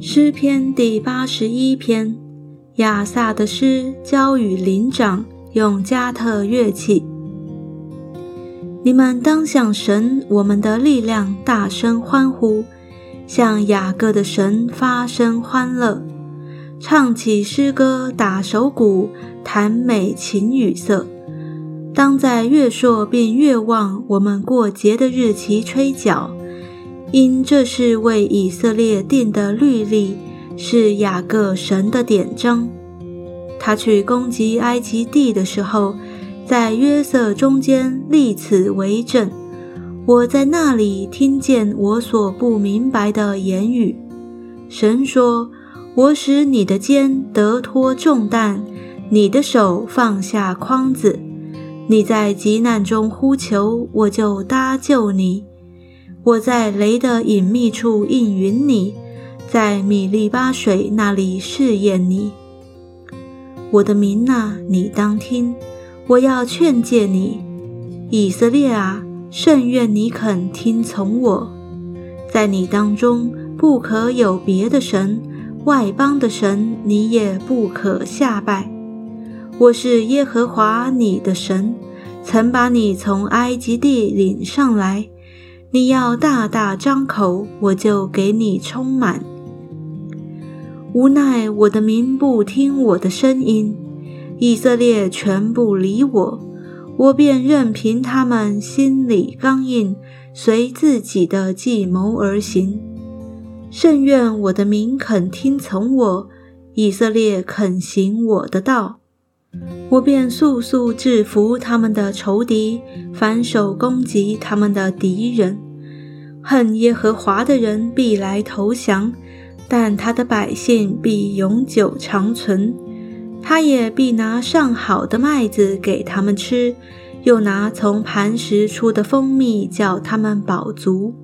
诗篇第八十一篇，亚萨的诗，交与灵长，用加特乐器。你们当向神，我们的力量，大声欢呼，向雅各的神发声欢乐，唱起诗歌，打手鼓，弹美琴语色。当在月朔并月望我们过节的日期吹角。因这是为以色列定的律例，是雅各神的典章。他去攻击埃及地的时候，在约瑟中间立此为证。我在那里听见我所不明白的言语。神说：“我使你的肩得脱重担，你的手放下筐子。你在急难中呼求，我就搭救你。”我在雷的隐秘处应允你，在米利巴水那里试验你。我的民啊，你当听，我要劝诫你，以色列啊，甚愿你肯听从我。在你当中不可有别的神，外邦的神你也不可下拜。我是耶和华你的神，曾把你从埃及地领上来。你要大大张口，我就给你充满。无奈我的民不听我的声音，以色列全不理我，我便任凭他们心里刚硬，随自己的计谋而行。甚愿我的民肯听从我，以色列肯行我的道，我便速速制服他们的仇敌，反手攻击他们的敌人。恨耶和华的人必来投降，但他的百姓必永久长存。他也必拿上好的麦子给他们吃，又拿从磐石出的蜂蜜叫他们饱足。